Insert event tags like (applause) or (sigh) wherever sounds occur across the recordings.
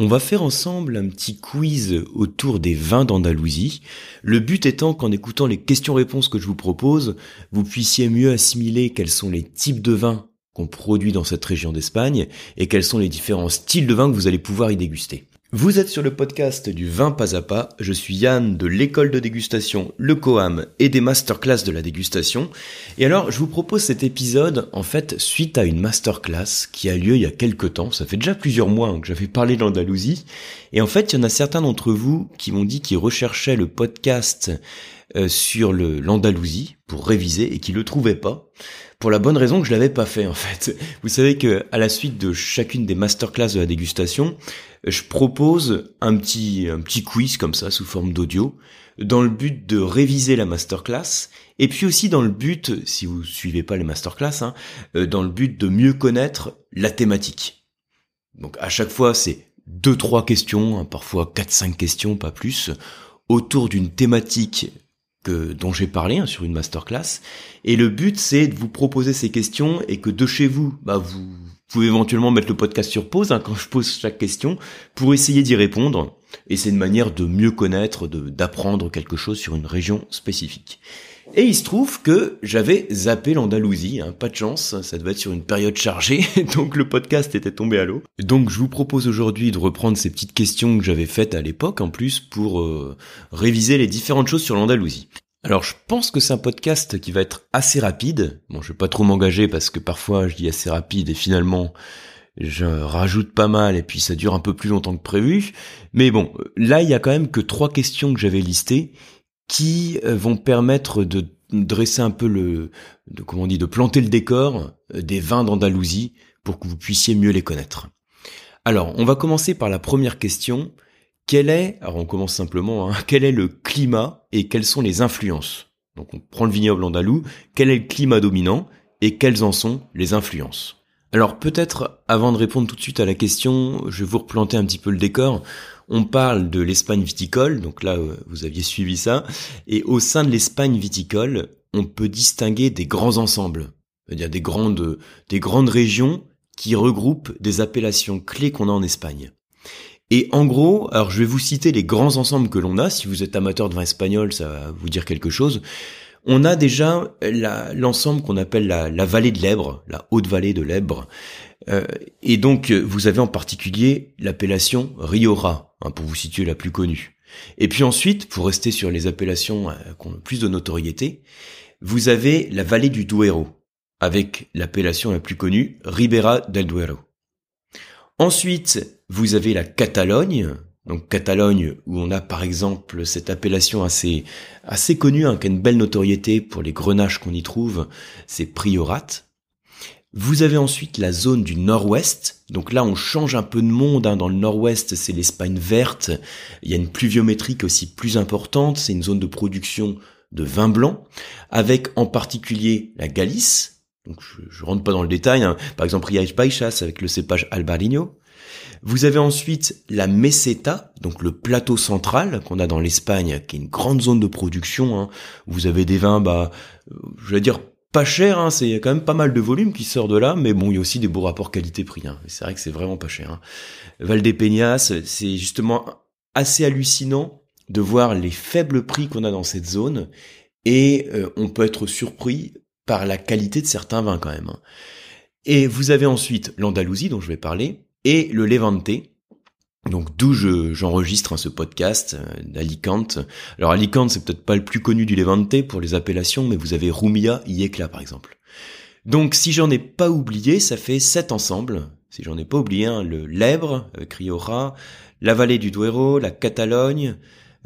On va faire ensemble un petit quiz autour des vins d'Andalousie. Le but étant qu'en écoutant les questions-réponses que je vous propose, vous puissiez mieux assimiler quels sont les types de vins qu'on produit dans cette région d'Espagne et quels sont les différents styles de vins que vous allez pouvoir y déguster. Vous êtes sur le podcast du vin pas à pas. Je suis Yann de l'école de dégustation Le Coam et des masterclass de la dégustation. Et alors, je vous propose cet épisode, en fait, suite à une masterclass qui a lieu il y a quelques temps. Ça fait déjà plusieurs mois que j'avais parlé d'Andalousie. Et en fait, il y en a certains d'entre vous qui m'ont dit qu'ils recherchaient le podcast sur le l'Andalousie pour réviser et qui le trouvaient pas pour la bonne raison que je l'avais pas fait en fait. (laughs) Vous savez que à la suite de chacune des masterclass de la dégustation, je propose un petit un petit quiz comme ça sous forme d'audio dans le but de réviser la masterclass et puis aussi dans le but, si vous suivez pas les masterclass, hein, euh, dans le but de mieux connaître la thématique. Donc à chaque fois c'est deux trois questions, hein, parfois quatre cinq questions, pas plus, autour d'une thématique dont j'ai parlé hein, sur une masterclass. Et le but, c'est de vous proposer ces questions et que de chez vous, bah, vous pouvez éventuellement mettre le podcast sur pause hein, quand je pose chaque question pour essayer d'y répondre. Et c'est une manière de mieux connaître, d'apprendre quelque chose sur une région spécifique. Et il se trouve que j'avais zappé l'Andalousie, hein, pas de chance, ça devait être sur une période chargée, (laughs) donc le podcast était tombé à l'eau. Donc je vous propose aujourd'hui de reprendre ces petites questions que j'avais faites à l'époque en plus pour euh, réviser les différentes choses sur l'Andalousie. Alors je pense que c'est un podcast qui va être assez rapide. Bon, je vais pas trop m'engager parce que parfois je dis assez rapide et finalement je rajoute pas mal et puis ça dure un peu plus longtemps que prévu. Mais bon, là il y a quand même que trois questions que j'avais listées qui euh, vont permettre de dresser un peu le, de, comment on dit, de planter le décor euh, des vins d'Andalousie pour que vous puissiez mieux les connaître. Alors, on va commencer par la première question. Quel est, alors on commence simplement, hein, quel est le climat et quelles sont les influences? Donc on prend le vignoble andalou, quel est le climat dominant et quelles en sont les influences? Alors peut-être, avant de répondre tout de suite à la question, je vais vous replanter un petit peu le décor. On parle de l'Espagne viticole, donc là euh, vous aviez suivi ça, et au sein de l'Espagne viticole, on peut distinguer des grands ensembles, c'est-à-dire des grandes, des grandes régions qui regroupent des appellations clés qu'on a en Espagne. Et en gros, alors je vais vous citer les grands ensembles que l'on a, si vous êtes amateur de vin espagnol, ça va vous dire quelque chose. On a déjà l'ensemble qu'on appelle la, la, vallée de l'Ebre, la haute vallée de l'Ebre, euh, et donc, euh, vous avez en particulier l'appellation Riora, hein, pour vous situer la plus connue. Et puis ensuite, pour rester sur les appellations euh, qui ont plus de notoriété, vous avez la vallée du Duero, avec l'appellation la plus connue, Ribera del Duero. Ensuite, vous avez la Catalogne, donc Catalogne, où on a par exemple cette appellation assez assez connue, hein, qui a une belle notoriété pour les grenaches qu'on y trouve, c'est Priorat. Vous avez ensuite la zone du nord-ouest. Donc là, on change un peu de monde. Hein. Dans le nord-ouest, c'est l'Espagne verte. Il y a une pluviométrie aussi plus importante. C'est une zone de production de vin blanc, avec en particulier la Galice. Donc je, rentre pas dans le détail. Hein. Par exemple, Riaix Baixas avec le cépage Albarino. Vous avez ensuite la Meseta, donc le plateau central qu'on a dans l'Espagne, qui est une grande zone de production. Hein. Vous avez des vins, bah, euh, je vais dire pas cher, hein, c'est quand même pas mal de volume qui sort de là, mais bon, il y a aussi des beaux rapports qualité-prix. Hein. C'est vrai que c'est vraiment pas cher. Hein. Valdépeñas, c'est justement assez hallucinant de voir les faibles prix qu'on a dans cette zone, et euh, on peut être surpris par la qualité de certains vins quand même. Hein. Et vous avez ensuite l'Andalousie dont je vais parler, et le Levante, donc d'où j'enregistre hein, ce podcast euh, d'Alicante. Alors Alicante, c'est peut-être pas le plus connu du Levante pour les appellations, mais vous avez Rumia, Iecla par exemple. Donc si j'en ai pas oublié, ça fait sept ensembles. Si j'en ai pas oublié, le Lèbre, Criora, la vallée du Duero, la Catalogne,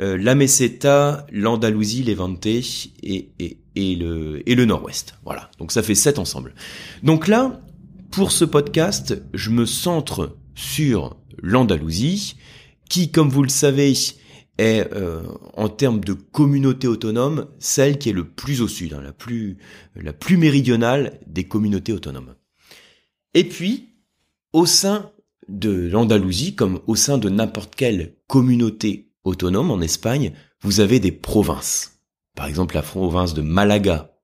euh, la Meseta, l'Andalousie, Levante et, et, et le, et le Nord-Ouest. Voilà, donc ça fait sept ensembles. Donc là, pour ce podcast, je me centre sur l'Andalousie, qui, comme vous le savez, est euh, en termes de communauté autonome celle qui est le plus au sud, hein, la plus méridionale des communautés autonomes. Et puis, au sein de l'Andalousie, comme au sein de n'importe quelle communauté autonome en Espagne, vous avez des provinces. Par exemple, la province de Malaga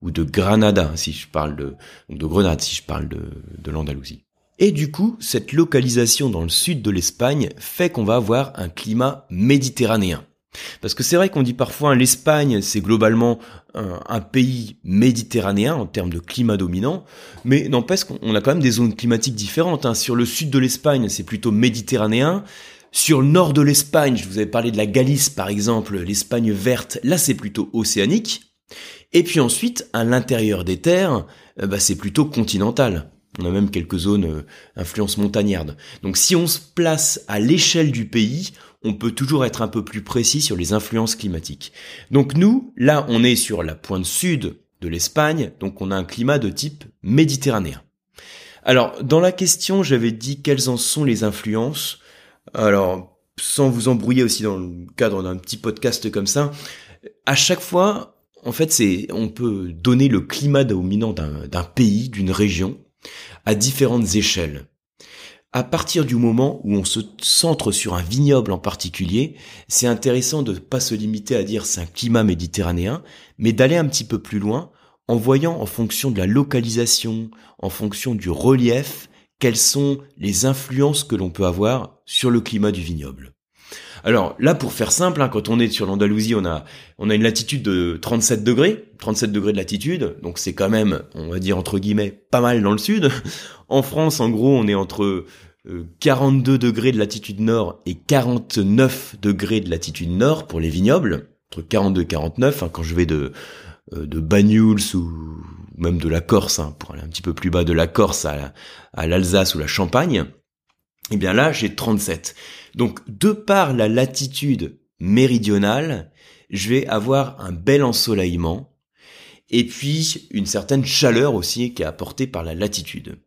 ou de Granada, si je parle de, de Grenade, si je parle de l'Andalousie. Et du coup, cette localisation dans le sud de l'Espagne fait qu'on va avoir un climat méditerranéen. Parce que c'est vrai qu'on dit parfois hein, l'Espagne, c'est globalement un, pays méditerranéen en termes de climat dominant, mais n'empêche qu'on a quand même des zones climatiques différentes. Hein. Sur le sud de l'Espagne, c'est plutôt méditerranéen. Sur le nord de l'Espagne, je vous avais parlé de la Galice par exemple, l'Espagne verte, là c'est plutôt océanique. Et puis ensuite, à l'intérieur des terres, euh, bah, c'est plutôt continental. On a même quelques zones euh, influence montagnarde. Donc si on se place à l'échelle du pays, on peut toujours être un peu plus précis sur les influences climatiques. Donc nous, là, on est sur la pointe sud de l'Espagne, donc on a un climat de type méditerranéen. Alors, dans la question, j'avais dit quelles en sont les influences. Alors, sans vous embrouiller aussi dans le cadre d'un petit podcast comme ça, à chaque fois, en fait, c'est, on peut donner le climat dominant d'un pays, d'une région, à différentes échelles. À partir du moment où on se centre sur un vignoble en particulier, c'est intéressant de ne pas se limiter à dire c'est un climat méditerranéen, mais d'aller un petit peu plus loin en voyant en fonction de la localisation, en fonction du relief, quelles sont les influences que l'on peut avoir sur le climat du vignoble. Alors là, pour faire simple, hein, quand on est sur l'Andalousie, on a, on a une latitude de 37 degrés, 37 degrés de latitude, donc c'est quand même, on va dire entre guillemets, pas mal dans le sud. (laughs) En France, en gros, on est entre 42 euh, degrés de latitude nord et 49 degrés de latitude nord pour les vignobles, entre 42 et 49, hein, quand je vais de, euh, de Banyuls ou même de la Corse, hein, pour aller un petit peu plus bas de la Corse à, à l'Alsace ou la Champagne, eh bien là, j'ai 37. Donc, de par la latitude méridionale, je vais avoir un bel ensoleillement et puis une certaine chaleur aussi qui est apportée par la latitude.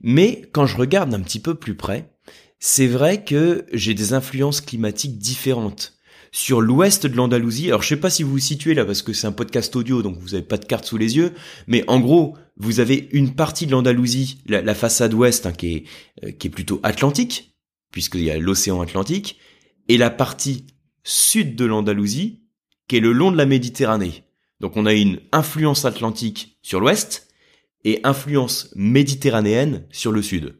Mais quand je regarde un petit peu plus près, c'est vrai que j'ai des influences climatiques différentes. Sur l'ouest de l'Andalousie, alors je sais pas si vous vous situez là parce que c'est un podcast audio donc vous avez pas de carte sous les yeux, mais en gros vous avez une partie de l'Andalousie, la, façade ouest hein, euh, qui est plutôt atlantique, puisqu'il y a l'océan Atlantique, et la partie sud de l'Andalousie, qui est le long de la Méditerranée. Donc on a une influence atlantique sur l'ouest et influence méditerranéenne sur le sud.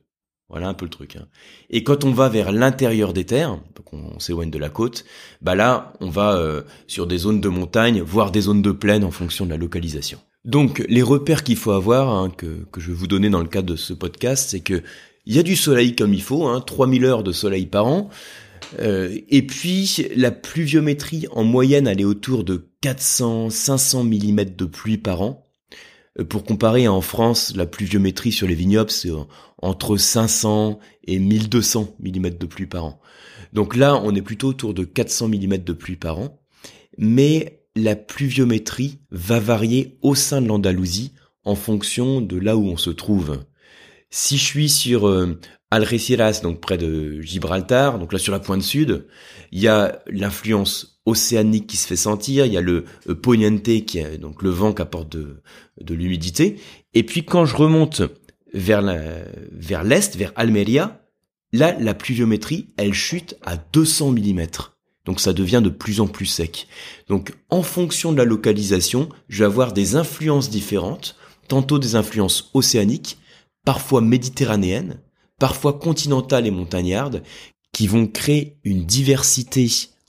Voilà un peu le truc. Hein. Et quand on va vers l'intérieur des terres, donc on, s'éloigne de la côte, bah là on va euh, sur des zones de montagne, voire des zones de plaine en fonction de la localisation. Donc les repères qu'il faut avoir, hein, que, que je vais vous donner dans le cadre de ce podcast, c'est que il y a du soleil comme il faut, hein, 3000 heures de soleil par an. Euh, et puis la pluviométrie en moyenne elle est autour de 400 500 mm de pluie par an. Euh, pour comparer en France, la pluviométrie sur les vignobles c'est entre 500 et 1200 mm de pluie par an. Donc là, on est plutôt autour de 400 mm de pluie par an, mais la pluviométrie va varier au sein de l'Andalousie en fonction de là où on se trouve. Si je suis sur euh, Algeciras, donc près de Gibraltar, donc là sur la pointe sud, il y a l'influence océanique qui se fait sentir, il y a le euh, poniente qui est donc le vent qui apporte de, l'humidité, et puis quand je remonte vers vers l'est, vers Almeria, là la pluviométrie, elle chute à 200 mm. Donc ça devient de plus en plus sec. Donc en fonction de la localisation, je vais avoir des influences différentes, tantôt des influences océaniques, parfois méditerranéennes, parfois continentales et montagnardes, qui vont créer une diversité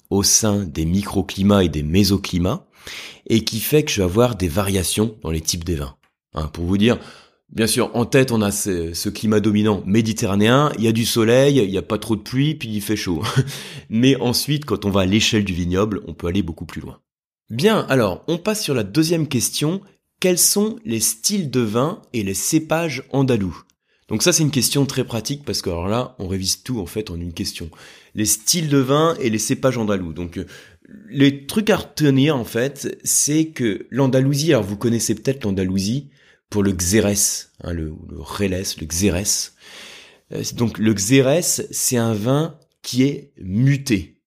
au sein des microclimats et des mésoclimats, et qui fait que je vais avoir des variations dans les types des vins. Hein, pour vous dire, bien sûr, en tête, on a ce, climat dominant méditerranéen, il y a du soleil, il n'y a pas trop de pluie, puis il fait chaud. (laughs) Mais ensuite, quand on va à l'échelle du vignoble, on peut aller beaucoup plus loin. Bien, alors, on passe sur la deuxième question, quels sont les styles de vin et les cépages andalous? Donc ça c'est une question très pratique parce que alors là on révise tout en fait en une question. Les styles de vin et les cépages andalous. Donc euh, les trucs à retenir en fait c'est que l'Andalousie, alors vous connaissez peut-être l'Andalousie pour le xérès, hein, le, le le xérès. Euh, donc le xérès c'est un vin qui est muté.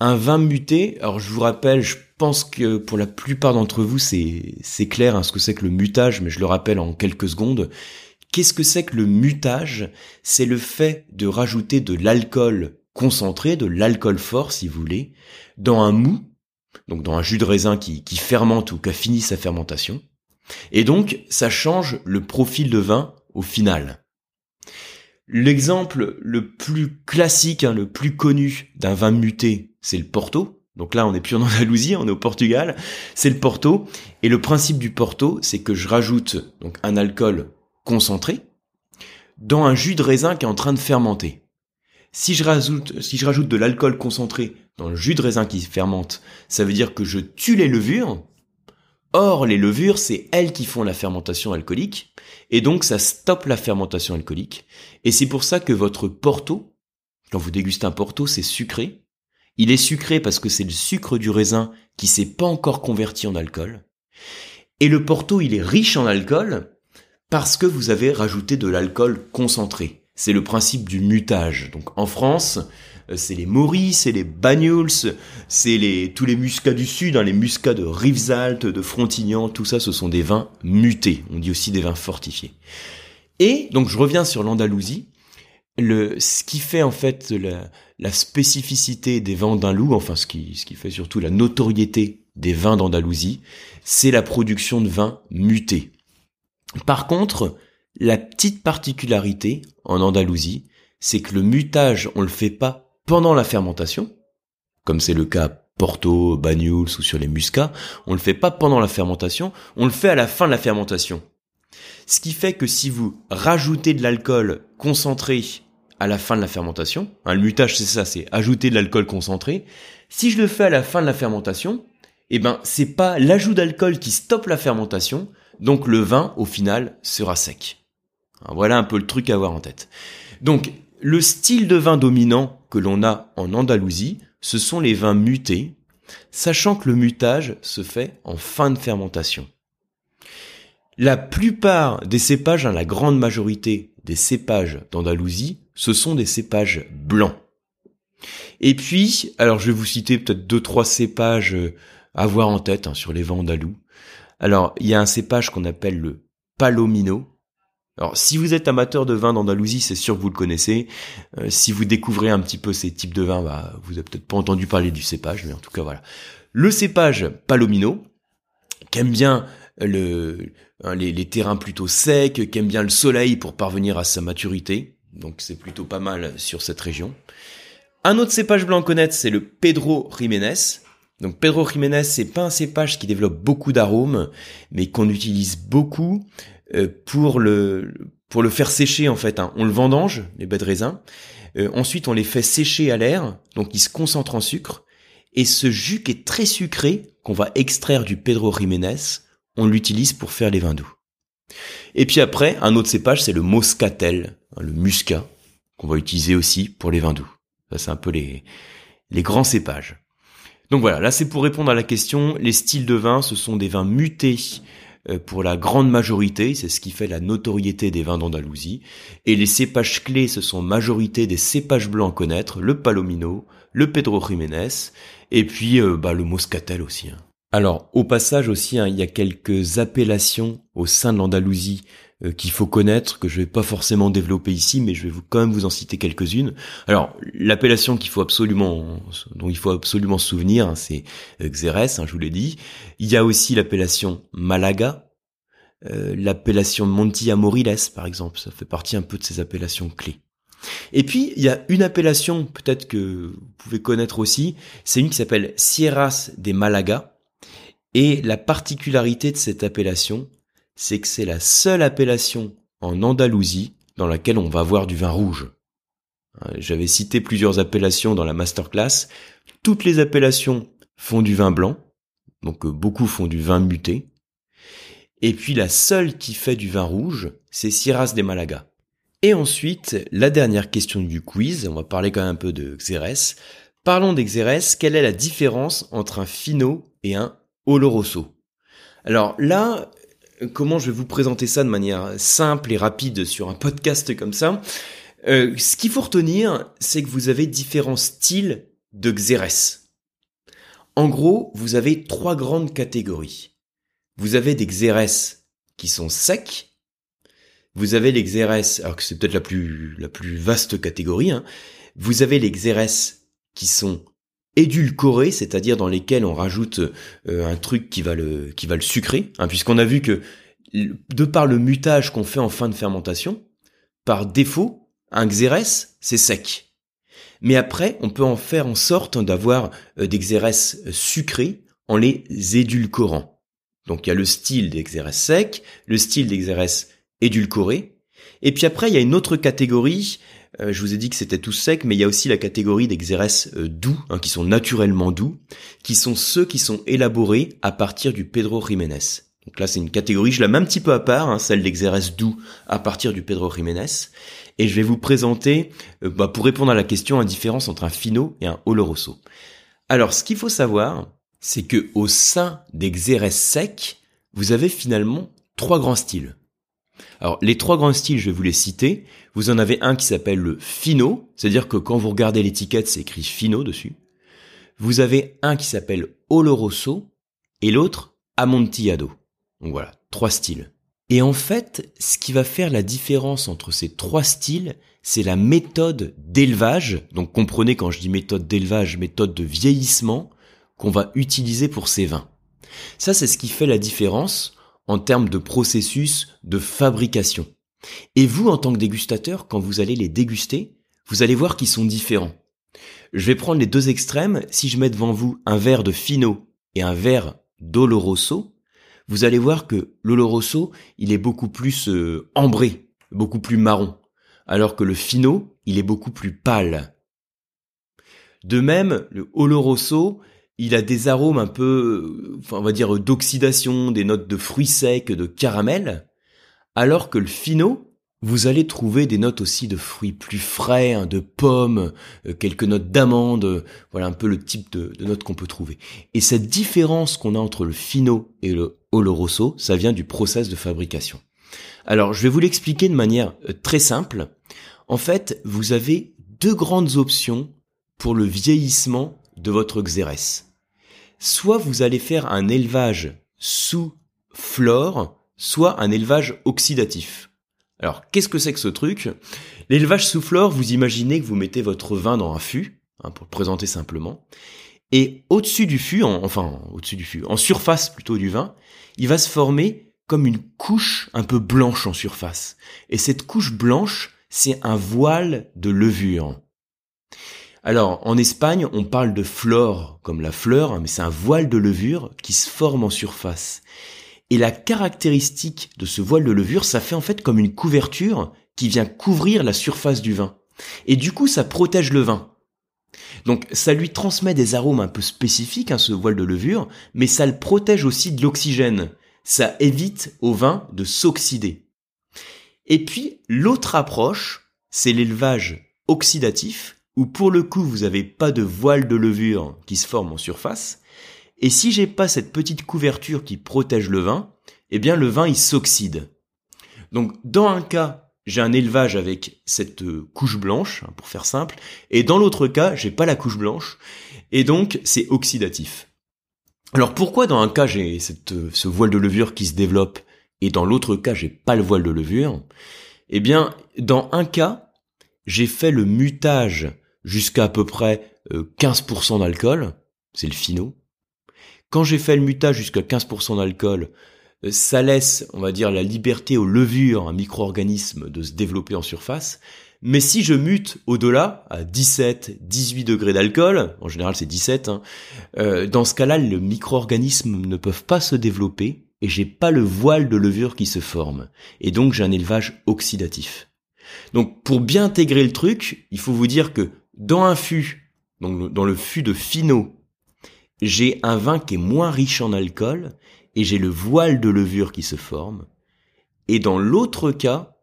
Un vin muté, alors je vous rappelle, je pense que pour la plupart d'entre vous, c'est, clair hein, ce que c'est que le mutage, mais je le rappelle en quelques secondes. Qu'est-ce que c'est que le mutage? C'est le fait de rajouter de l'alcool concentré, de l'alcool fort si vous voulez, dans un mou, donc dans un jus de raisin qui, qui fermente ou qui a fini sa fermentation. Et donc, ça change le profil de vin au final. L'exemple le plus classique, hein, le plus connu d'un vin muté, c'est le Porto. Donc là, on n'est plus en Andalousie, on est au Portugal. C'est le Porto. Et le principe du Porto, c'est que je rajoute donc un alcool concentré dans un jus de raisin qui est en train de fermenter. Si je rajoute, si je rajoute de l'alcool concentré dans le jus de raisin qui fermente, ça veut dire que je tue les levures. Or, les levures, c'est elles qui font la fermentation alcoolique, et donc ça stoppe la fermentation alcoolique. Et c'est pour ça que votre Porto, quand vous dégustez un Porto, c'est sucré, il est sucré parce que c'est le sucre du raisin qui s'est pas encore converti en alcool. Et le Porto, il est riche en alcool parce que vous avez rajouté de l'alcool concentré. C'est le principe du mutage. Donc en France, euh, c'est les Maurice, c'est les Banyuls, c'est les tous les muscats du sud, hein, les muscats de Rivesaltes, de Frontignan, tout ça, ce sont des vins mutés. On dit aussi des vins fortifiés. Et donc je reviens sur l'Andalousie le, ce qui fait en fait la, la spécificité des vins andalous, enfin ce qui, ce qui fait surtout la notoriété des vins d'Andalousie, c'est la production de vins mutés. Par contre, la petite particularité en Andalousie, c'est que le mutage, on le fait pas pendant la fermentation, comme c'est le cas Porto, Banyuls ou sur les muscats, on le fait pas pendant la fermentation, on le fait à la fin de la fermentation. Ce qui fait que si vous rajoutez de l'alcool concentré à la fin de la fermentation, hein, le mutage c'est ça, c'est ajouter de l'alcool concentré. Si je le fais à la fin de la fermentation, eh ben c'est pas l'ajout d'alcool qui stoppe la fermentation, donc le vin au final sera sec. voilà un peu le truc à avoir en tête. Donc le style de vin dominant que l'on a en Andalousie, ce sont les vins mutés, sachant que le mutage se fait en fin de fermentation. La plupart des cépages, hein, la grande majorité des cépages d'Andalousie, ce sont des cépages blancs. Et puis, alors je vais vous citer peut-être deux, trois cépages euh, à voir en tête hein, sur les vents andalous. Alors, il y a un cépage qu'on appelle le Palomino. Alors, si vous êtes amateur de vin d'Andalousie, c'est sûr que vous le connaissez. Euh, si vous découvrez un petit peu ces types de vins, bah, vous avez peut-être pas entendu parler du cépage, mais en tout cas voilà. Le cépage Palomino, qui aime bien le, hein, les, les, terrains plutôt secs, qui aime bien le soleil pour parvenir à sa maturité. Donc c'est plutôt pas mal sur cette région. Un autre cépage blanc à connaître, c'est le Pedro Jiménez. Donc Pedro Jiménez, c'est pas un cépage qui développe beaucoup d'arômes, mais qu'on utilise beaucoup euh, pour le pour le faire sécher en fait. Hein. On le vendange les baies de raisin. Euh, ensuite, on les fait sécher à l'air, donc ils se concentrent en sucre. Et ce jus qui est très sucré, qu'on va extraire du Pedro Jiménez, on l'utilise pour faire les vins doux. Et puis après, un autre cépage, c'est le Moscatel, hein, le muscat, qu'on va utiliser aussi pour les vins doux. Ça, c'est un peu les, les grands cépages. Donc voilà, là c'est pour répondre à la question, les styles de vin, ce sont des vins mutés euh, pour la grande majorité, c'est ce qui fait la notoriété des vins d'Andalousie. Et les cépages clés, ce sont majorité des cépages blancs à connaître, le Palomino, le Pedro Jiménez, et puis euh, bah, le Moscatel aussi. Hein. Alors, au passage aussi, hein, il y a quelques appellations au sein de l'Andalousie euh, qu'il faut connaître, que je vais pas forcément développer ici, mais je vais vous, quand même vous en citer quelques-unes. Alors, l'appellation qu'il faut absolument, dont il faut absolument se souvenir, hein, c'est euh, Xérès, hein, je vous l'ai dit. Il y a aussi l'appellation Malaga, euh, l'appellation Monti Amoriles, par exemple. Ça fait partie un peu de ces appellations clés. Et puis, il y a une appellation, peut-être que vous pouvez connaître aussi, c'est une qui s'appelle Sierras de Malaga. Et la particularité de cette appellation, c'est que c'est la seule appellation en Andalousie dans laquelle on va voir du vin rouge. Euh, j'avais cité plusieurs appellations dans la masterclass. Toutes les appellations font du vin blanc, donc euh, beaucoup font du vin muté. Et puis la seule qui fait du vin rouge, c'est Sierras de Malaga. Et ensuite, la dernière question du quiz, on va parler quand même un peu de Xérès. Parlons d'Xérès, quelle est la différence entre un Fino et un Alors là, comment je vais vous présenter ça de manière simple et rapide sur un podcast comme ça? Euh, Ce qu'il faut retenir, c'est que vous avez différents styles de Xérès. En gros, vous avez trois grandes catégories. Vous avez des Xérès qui sont secs. Vous avez les Xérès, alors que c'est peut-être la plus, la plus vaste catégorie, hein. vous avez les Xérès qui sont édulcorés, c'est-à-dire dans lesquels on rajoute euh, un truc qui va le qui va le sucrer, hein, puisqu'on a vu que de par le mutage qu'on fait en fin de fermentation, par défaut, Un xérès, c'est sec. Mais après, on peut en faire en sorte d'avoir euh, des xérès sucrés en les édulcorant. Donc il y a le style des xérès secs, le style des xérès édulcorés. Et puis après, il y a une autre catégorie. Euh, je vous ai dit que c'était tout sec, mais il y a aussi la catégorie des xérès euh, doux, hein, qui sont naturellement doux, qui sont ceux qui sont élaborés à partir du Pedro Jiménez. Donc là, c'est une catégorie, je la mets un petit peu à part, hein, celle des xérès doux à partir du Pedro Jiménez. Et je vais vous présenter, euh, bah, pour répondre à la question, la différence entre un Fino et un Oloroso. Alors, ce qu'il faut savoir, c'est que au sein des xérès secs, vous avez finalement trois grands styles. Alors, les trois grands styles, je vais vous les citer. Vous en avez un qui s'appelle le Fino, c'est-à-dire que quand vous regardez l'étiquette, c'est écrit Fino dessus. Vous avez un qui s'appelle Oloroso et l'autre Amontillado. Donc voilà, trois styles. Et en fait, ce qui va faire la différence entre ces trois styles, c'est la méthode d'élevage. Donc comprenez quand je dis méthode d'élevage, méthode de vieillissement qu'on va utiliser pour ces vins. Ça, c'est ce qui fait la différence en termes de processus de fabrication. Et vous, en tant que dégustateur, quand vous allez les déguster, vous allez voir qu'ils sont différents. Je vais prendre les deux extrêmes. Si je mets devant vous un verre de Fino et un verre d'Oloroso, vous allez voir que l'Oloroso, il est beaucoup plus euh, ambré, beaucoup plus marron, alors que le Fino, il est beaucoup plus pâle. De même, le Oloroso, il a des arômes un peu, on va dire d'oxydation, des notes de fruits secs, de caramel, alors que le fino, vous allez trouver des notes aussi de fruits plus frais, hein, de pommes, euh, quelques notes d'amandes, voilà un peu le type de, notes qu'on peut trouver. Et cette différence qu'on a entre le fino et le oloroso, ça vient du process de fabrication. Alors je vais vous l'expliquer de manière euh, très simple. En fait, vous avez deux grandes options pour le vieillissement de votre xérès. Soit vous allez faire un élevage sous flore, soit un élevage oxydatif. Alors, qu'est-ce que c'est que ce truc? L'élevage sous flore, vous imaginez que vous mettez votre vin dans un fût, hein, pour le présenter simplement, et au-dessus du fût, enfin au-dessus du fût, en surface plutôt du vin, il va se former comme une couche un peu blanche en surface. Et cette couche blanche, c'est un voile de levure. Alors, en Espagne, on parle de flore comme la fleur, hein, mais c'est un voile de levure qui se forme en surface. Et la caractéristique de ce voile de levure, ça fait en fait comme une couverture qui vient couvrir la surface du vin. Et du coup, ça protège le vin. Donc, ça lui transmet des arômes un peu spécifiques, hein, ce voile de levure, mais ça le protège aussi de l'oxygène. Ça évite au vin de s'oxyder. Et puis, l'autre approche, c'est l'élevage oxydatif, où pour le coup vous n'avez pas de voile de levure qui se forme en surface, et si j'ai pas cette petite couverture qui protège le vin, eh bien le vin il s'oxyde. Donc dans un cas, j'ai un élevage avec cette euh, couche blanche, hein, pour faire simple, et dans l'autre cas, j'ai pas la couche blanche, et donc c'est oxydatif. Alors pourquoi dans un cas j'ai euh, ce voile de levure qui se développe, et dans l'autre cas j'ai pas le voile de levure? Eh bien, dans un cas, j'ai fait le mutage jusqu'à à peu près 15% euh, d'alcool, c'est le fino. Quand j'ai fait le mutage jusqu'à 15% d'alcool, euh, ça laisse, on va dire, la liberté aux levures, un micro-organisme, de se développer en surface. Mais si je mute au-delà, à 17, 18 degrés d'alcool, en général c'est 17, hein, euh, dans ce cas-là, le micro-organisme ne peuvent pas se développer et j'ai pas le voile de levure qui se forme. Et donc j'ai un élevage oxydatif. Donc pour bien intégrer le truc, il faut vous dire que dans un fût, donc dans le fût de Finot, j'ai un vin qui est moins riche en alcool et j'ai le voile de levure qui se forme. Et dans l'autre cas,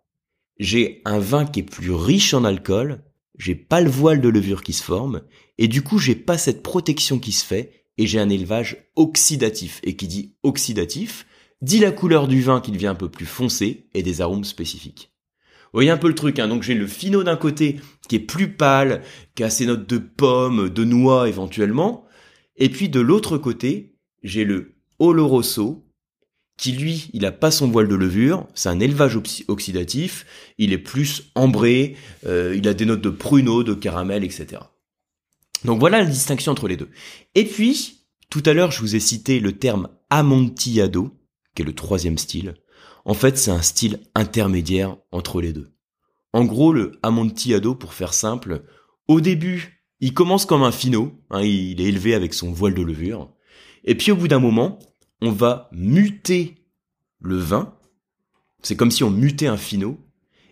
j'ai un vin qui est plus riche en alcool, j'ai pas le voile de levure qui se forme et du coup j'ai pas cette protection qui se fait et j'ai un élevage oxydatif. Et qui dit oxydatif, dit la couleur du vin qui devient un peu plus foncé et des arômes spécifiques. Vous voyez un peu le truc, hein. donc j'ai le finot d'un côté qui est plus pâle, qui a ses notes de pommes, de noix éventuellement, et puis de l'autre côté, j'ai le Oloroso, qui lui, il a pas son voile de levure, c'est un élevage oxydatif, il est plus ambré, euh, il a des notes de pruneau, de caramel, etc. Donc voilà la distinction entre les deux. Et puis, tout à l'heure, je vous ai cité le terme amontillado, qui est le troisième style. En fait, c'est un style intermédiaire entre les deux. En gros, le Amontillado, pour faire simple, au début, il commence comme un finot, hein, il est élevé avec son voile de levure, et puis au bout d'un moment, on va muter le vin, c'est comme si on mutait un finot,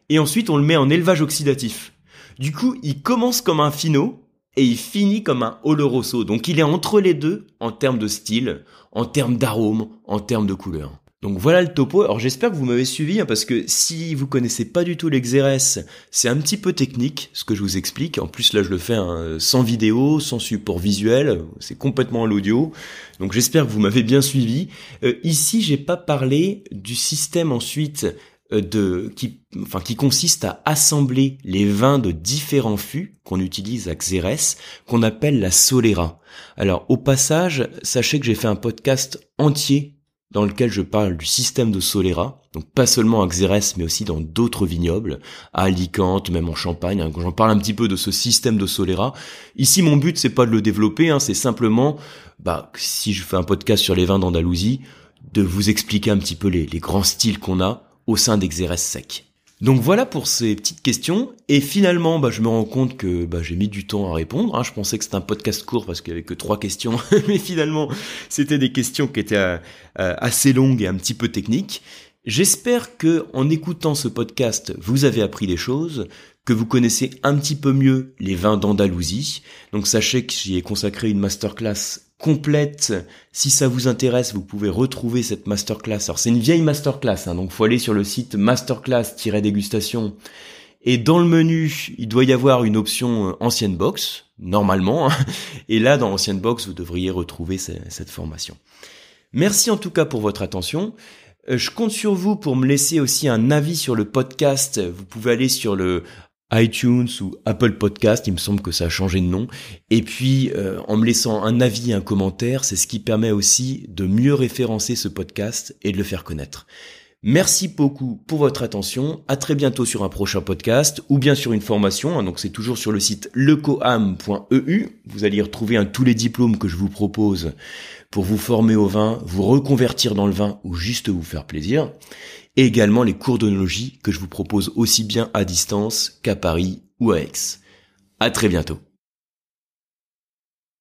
et ensuite on le met en élevage oxydatif. Du coup, il commence comme un finot, et il finit comme un Oloroso. Donc il est entre les deux en termes de style, en termes d'arôme, en termes de couleur. Donc voilà le topo. Alors j'espère que vous m'avez suivi hein, parce que si vous connaissez pas du tout l'Exerès, c'est un petit peu technique ce que je vous explique. En plus là je le fais hein, sans vidéo, sans support visuel, c'est complètement à l'audio. Donc j'espère que vous m'avez bien suivi. Euh, ici j'ai pas parlé du système ensuite euh, de qui enfin qui consiste à assembler les vins de différents fûts qu'on utilise à Xérès qu'on appelle la Solera. Alors au passage, sachez que j'ai fait un podcast entier dans lequel je parle du système de Solera, donc pas seulement à Xérès, mais aussi dans d'autres vignobles, à Alicante, même en Champagne. Hein, j'en parle un petit peu de ce système de Solera. Ici, mon but, c'est pas de le développer, hein, c'est simplement, bah, si je fais un podcast sur les vins d'Andalousie, de vous expliquer un petit peu les, grands styles qu'on a au sein d'Exérès Sec. Donc voilà pour ces petites questions. Et finalement, bah, je me rends compte que bah, j'ai mis du temps à répondre. Hein. Je pensais que c'était un podcast court parce qu'il y avait que trois questions, (laughs) mais finalement, c'était des questions qui étaient euh, euh, assez longues et un petit peu techniques. J'espère que en écoutant ce podcast, vous avez appris des choses, que vous connaissez un petit peu mieux les vins d'Andalousie. Donc sachez que j'y ai consacré une masterclass complète. Si ça vous intéresse, vous pouvez retrouver cette masterclass. Alors c'est une vieille masterclass, hein, donc faut aller sur le site masterclass-dégustation. Et dans le menu, il doit y avoir une option euh, ancienne box, normalement. Hein. Et là, dans ancienne box, vous devriez retrouver cette formation. Merci en tout cas pour votre attention. Euh, je compte sur vous pour me laisser aussi un avis sur le podcast. Vous pouvez aller sur le iTunes ou Apple Podcast, il me semble que ça a changé de nom. Et puis, euh, en me laissant un avis, un commentaire, c'est ce qui permet aussi de mieux référencer ce podcast et de le faire connaître. Merci beaucoup pour votre attention. À très bientôt sur un prochain podcast ou bien sur une formation. Hein, donc c'est toujours sur le site lecoam.eu. Vous allez retrouver tous les diplômes que je vous propose pour vous former au vin, vous reconvertir dans le vin ou juste vous faire plaisir et également les cours d'onologie que je vous propose aussi bien à distance qu'à Paris ou à Aix. À très bientôt.